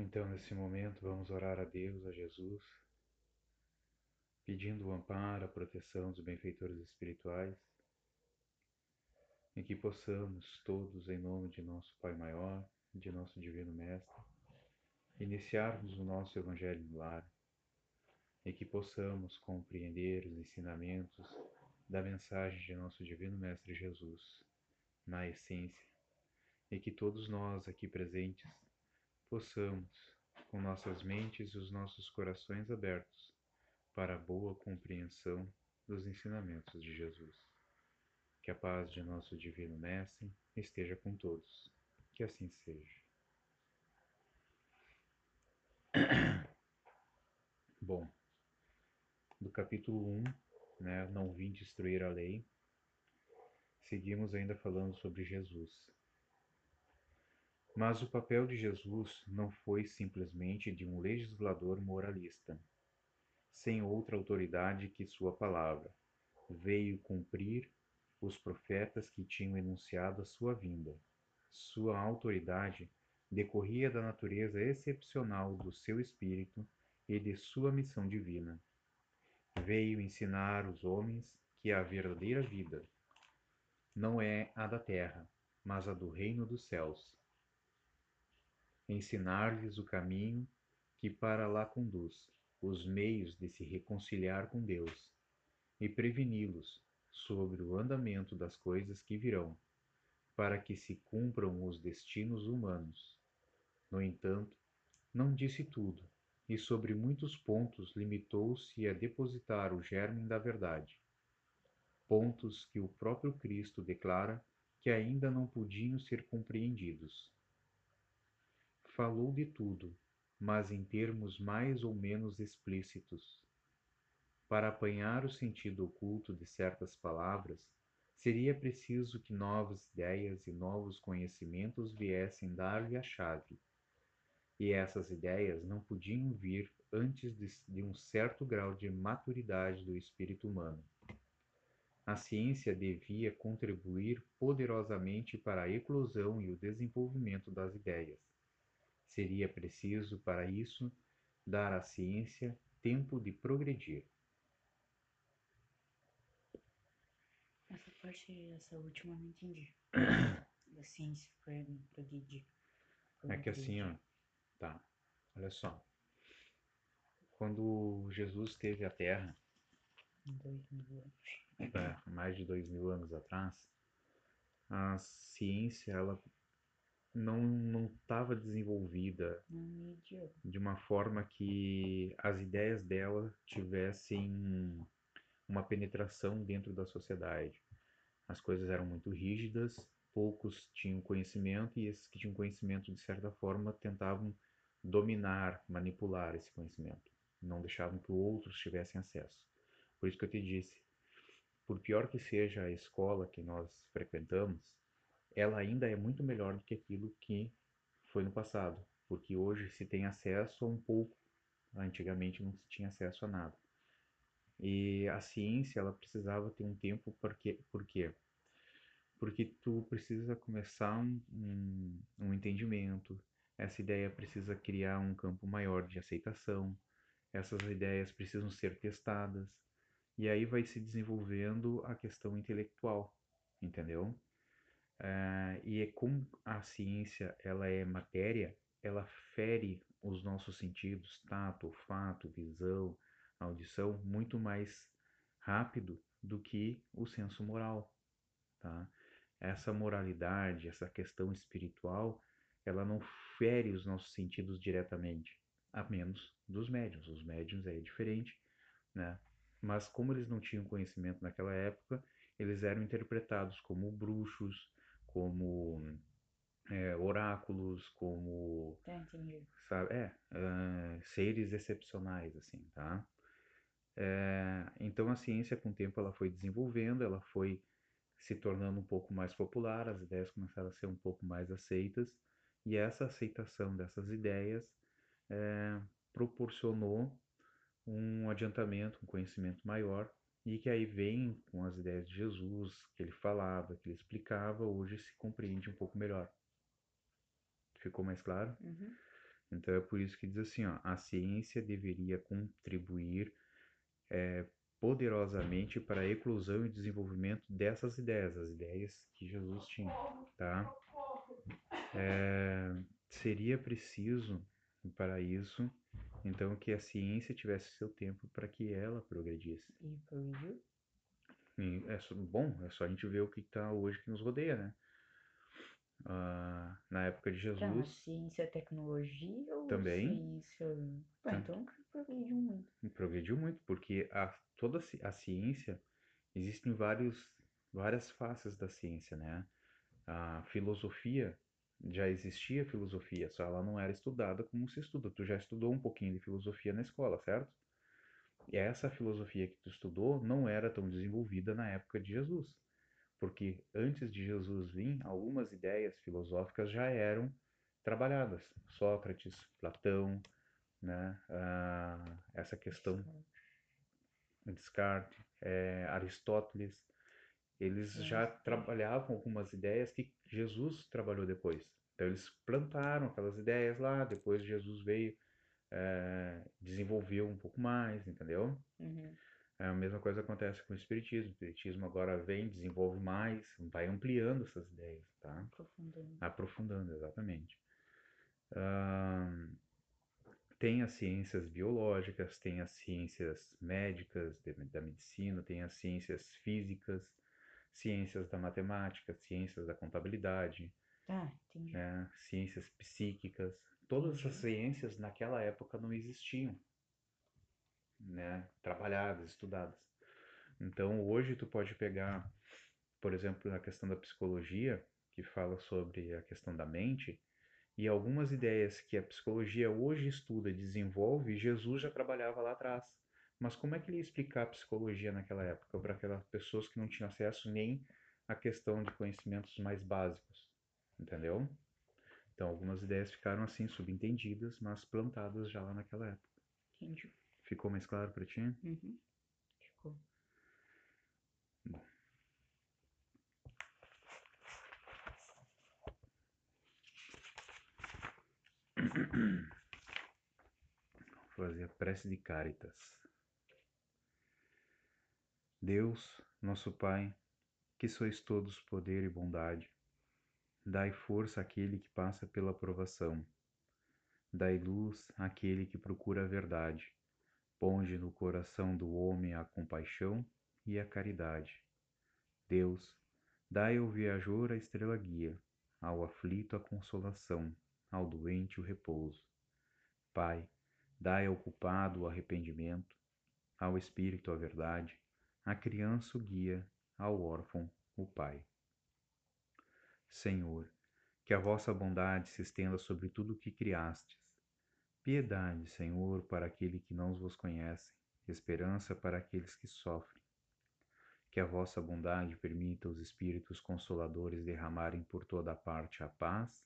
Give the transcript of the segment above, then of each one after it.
Então, nesse momento, vamos orar a Deus, a Jesus, pedindo o amparo, a proteção dos benfeitores espirituais, e que possamos todos, em nome de nosso Pai Maior, de nosso Divino Mestre, iniciarmos o nosso Evangelho no lar, e que possamos compreender os ensinamentos da mensagem de nosso Divino Mestre Jesus, na essência, e que todos nós aqui presentes possamos, com nossas mentes e os nossos corações abertos, para a boa compreensão dos ensinamentos de Jesus. Que a paz de nosso Divino Mestre esteja com todos. Que assim seja. Bom, do capítulo 1, né, Não vim destruir a lei, seguimos ainda falando sobre Jesus. Mas o papel de Jesus não foi simplesmente de um legislador moralista, sem outra autoridade que sua palavra. Veio cumprir os profetas que tinham enunciado a sua vinda. Sua autoridade decorria da natureza excepcional do seu espírito e de sua missão divina. Veio ensinar os homens que a verdadeira vida não é a da terra, mas a do reino dos céus ensinar-lhes o caminho que para lá conduz, os meios de se reconciliar com Deus, e preveni-los sobre o andamento das coisas que virão, para que se cumpram os destinos humanos. No entanto, não disse tudo, e sobre muitos pontos limitou-se a depositar o germe da verdade. Pontos que o próprio Cristo declara que ainda não podiam ser compreendidos falou de tudo, mas em termos mais ou menos explícitos. Para apanhar o sentido oculto de certas palavras, seria preciso que novas ideias e novos conhecimentos viessem dar-lhe a chave. E essas ideias não podiam vir antes de, de um certo grau de maturidade do espírito humano. A ciência devia contribuir poderosamente para a eclosão e o desenvolvimento das ideias Seria preciso, para isso, dar à ciência tempo de progredir. Essa parte, essa última, não entendi. da ciência progredir. É que assim, ó, tá, olha só. Quando Jesus esteve à Terra, dois mil anos. É, mais de dois mil anos atrás, a ciência ela não não estava desenvolvida de uma forma que as ideias dela tivessem uma penetração dentro da sociedade. As coisas eram muito rígidas, poucos tinham conhecimento e esses que tinham conhecimento de certa forma tentavam dominar, manipular esse conhecimento, não deixavam que outros tivessem acesso. Por isso que eu te disse, por pior que seja a escola que nós frequentamos, ela ainda é muito melhor do que aquilo que foi no passado, porque hoje se tem acesso a um pouco, antigamente não se tinha acesso a nada. E a ciência, ela precisava ter um tempo, porque, por quê? Porque tu precisa começar um, um, um entendimento, essa ideia precisa criar um campo maior de aceitação, essas ideias precisam ser testadas, e aí vai se desenvolvendo a questão intelectual, entendeu? Uh, e é como a ciência ela é matéria, ela fere os nossos sentidos, tato, olfato, visão, audição, muito mais rápido do que o senso moral, tá? Essa moralidade, essa questão espiritual, ela não fere os nossos sentidos diretamente, a menos dos médiums. Os médiums é diferente, né? Mas como eles não tinham conhecimento naquela época, eles eram interpretados como bruxos, como é, oráculos, como tá, sabe, é, uh, seres excepcionais assim, tá? É, então a ciência com o tempo ela foi desenvolvendo, ela foi se tornando um pouco mais popular, as ideias começaram a ser um pouco mais aceitas e essa aceitação dessas ideias é, proporcionou um adiantamento, um conhecimento maior e que aí vem com as ideias de Jesus, que ele falava, que ele explicava, hoje se compreende um pouco melhor. Ficou mais claro? Uhum. Então é por isso que diz assim, ó, a ciência deveria contribuir é, poderosamente para a eclosão e desenvolvimento dessas ideias, as ideias que Jesus tinha, tá? É, seria preciso para isso, então, que a ciência tivesse seu tempo para que ela progredisse. E progrediu? E é só, bom, é só a gente ver o que está hoje que nos rodeia, né? Ah, na época de Tá, Jesus, ciência é tecnologia ou Também. ciência... Então progrediu muito. progrediu muito, porque a, toda a ciência, existem vários, várias faces da ciência, né? A filosofia, já existia filosofia, só ela não era estudada como se estuda. Tu já estudou um pouquinho de filosofia na escola, certo? E essa filosofia que tu estudou não era tão desenvolvida na época de Jesus, porque antes de Jesus vir, algumas ideias filosóficas já eram trabalhadas. Sócrates, Platão, né? Ah, essa questão Descartes, eh, Aristóteles, eles Sim, já trabalhavam algumas ideias que Jesus trabalhou depois. Então eles plantaram aquelas ideias lá, depois Jesus veio, eh, desenvolveu um pouco mais, entendeu? Uhum. A mesma coisa acontece com o Espiritismo. O Espiritismo agora vem, desenvolve mais, vai ampliando essas ideias, tá? Aprofundando. Aprofundando, exatamente. Tem as ciências biológicas, tem as ciências médicas de- da medicina, tem as ciências físicas, ciências da matemática, ciências da contabilidade, entendi. né? Ciências psíquicas. Todas essas ciências naquela época não existiam, né? Trabalhadas, estudadas. Então hoje tu pode pegar, por exemplo, na questão da psicologia, que fala sobre a questão da mente, e algumas ideias que a psicologia hoje estuda e desenvolve, Jesus já trabalhava lá atrás. Mas como é que ele ia explicar a psicologia naquela época para aquelas pessoas que não tinham acesso nem à questão de conhecimentos mais básicos, entendeu? Então algumas ideias ficaram assim subentendidas, mas plantadas já lá naquela época. Entendi. Ficou mais claro para ti? Uhum. Ficou. Vou fazer a prece de Caritas. Deus, nosso Pai, que sois todos poder e bondade, dai força àquele que passa pela provação. Dai luz àquele que procura a verdade. Ponde no coração do homem a compaixão e a caridade. Deus, dai ao viajor a estrela guia, ao aflito a consolação, ao doente o repouso. Pai, dai ao culpado o arrependimento, ao espírito a verdade, à criança o guia, ao órfão o pai. Senhor, que a vossa bondade se estenda sobre tudo o que criastes. Piedade, Senhor, para aquele que não vos conhece, esperança para aqueles que sofrem. Que a vossa bondade permita os espíritos consoladores derramarem por toda parte a paz,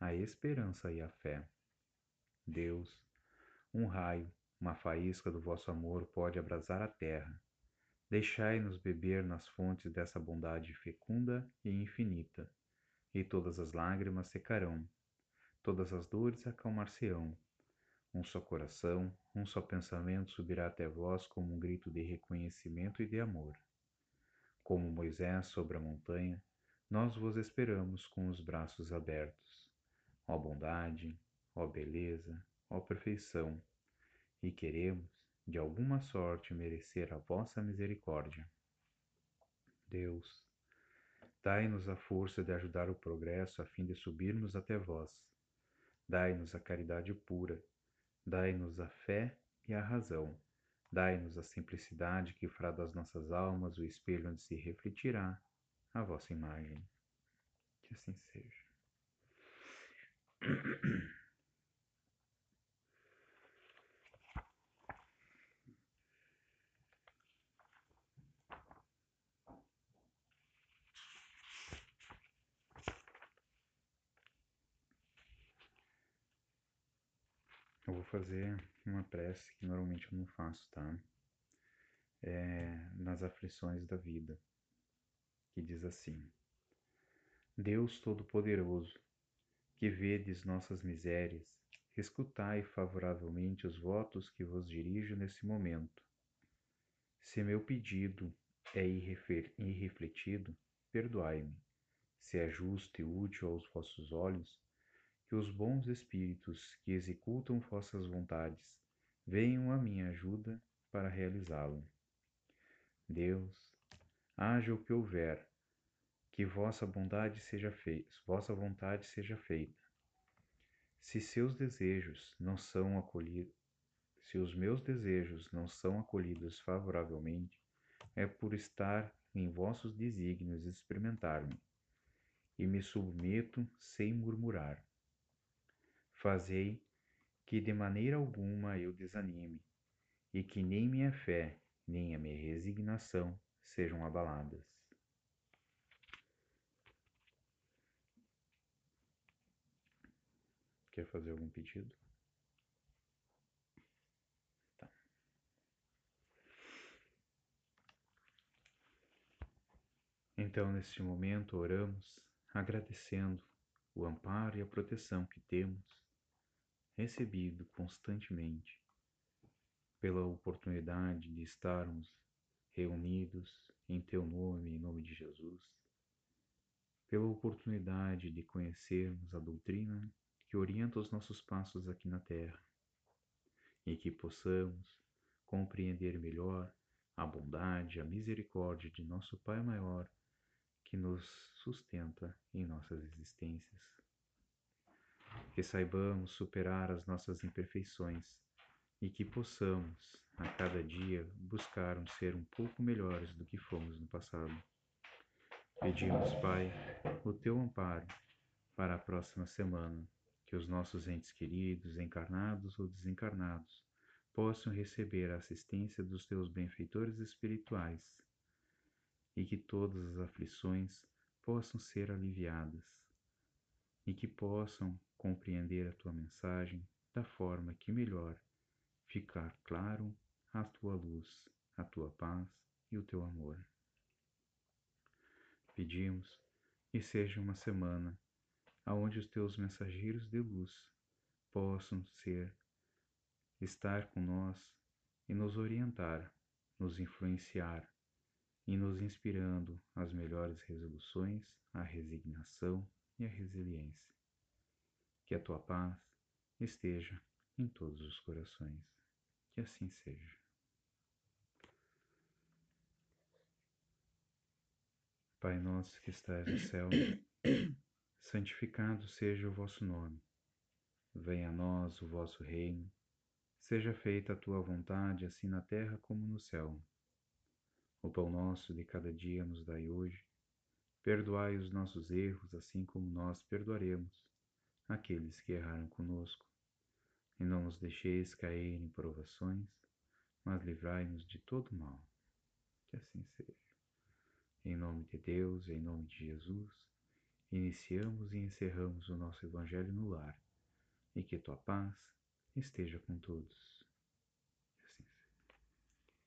a esperança e a fé. Deus, um raio, uma faísca do vosso amor pode abrasar a terra. Deixai-nos beber nas fontes dessa bondade fecunda e infinita, e todas as lágrimas secarão, todas as dores acalmar-se-ão. Um só coração, um só pensamento subirá até vós como um grito de reconhecimento e de amor. Como Moisés sobre a montanha, nós vos esperamos com os braços abertos. Ó bondade, ó beleza, ó perfeição, e queremos, de alguma sorte, merecer a vossa misericórdia. Deus, dai-nos a força de ajudar o progresso a fim de subirmos até vós. Dai-nos a caridade pura, dai-nos a fé e a razão. Dai-nos a simplicidade que fará das nossas almas o espelho onde se refletirá a vossa imagem. Que assim seja. Eu vou fazer uma prece que normalmente eu não faço, tá? É nas aflições da vida, que diz assim: Deus Todo-Poderoso, que vedes nossas misérias escutai favoravelmente os votos que vos dirijo nesse momento. Se meu pedido é irrefletido, perdoai-me. Se é justo e útil aos vossos olhos, que os bons espíritos que executam vossas vontades venham à minha ajuda para realizá-lo. Deus, haja o que houver, que vossa bondade seja feita, vossa vontade seja feita. Se seus desejos não são acolhidos, se os meus desejos não são acolhidos favoravelmente, é por estar em vossos desígnios experimentar-me, e me submeto sem murmurar. Fazei que de maneira alguma eu desanime, e que nem minha fé, nem a minha resignação sejam abaladas. Quer fazer algum pedido? Tá. Então, neste momento, oramos agradecendo o amparo e a proteção que temos recebido constantemente pela oportunidade de estarmos reunidos em Teu nome, em nome de Jesus, pela oportunidade de conhecermos a doutrina que orienta os nossos passos aqui na Terra e que possamos compreender melhor a bondade, a misericórdia de nosso Pai maior que nos sustenta em nossas existências. Que saibamos superar as nossas imperfeições e que possamos, a cada dia, buscar um ser um pouco melhores do que fomos no passado. Pedimos, Pai, o teu amparo para a próxima semana, que os nossos entes queridos, encarnados ou desencarnados, possam receber a assistência dos teus benfeitores espirituais e que todas as aflições possam ser aliviadas e que possam compreender a tua mensagem da forma que melhor ficar claro a tua luz, a tua paz e o teu amor. Pedimos que seja uma semana aonde os teus mensageiros de luz possam ser, estar com nós e nos orientar, nos influenciar e nos inspirando às melhores resoluções, à resignação e à resiliência. Que a tua paz esteja em todos os corações. Que assim seja. Pai nosso que estás no céu, santificado seja o vosso nome. Venha a nós o vosso reino. Seja feita a tua vontade, assim na terra como no céu. O pão nosso de cada dia nos dai hoje. Perdoai os nossos erros, assim como nós perdoaremos aqueles que erraram conosco e não nos deixeis cair em provações, mas livrai-nos de todo mal. Que assim seja. Em nome de Deus, em nome de Jesus, iniciamos e encerramos o nosso Evangelho no lar, e que tua paz esteja com todos.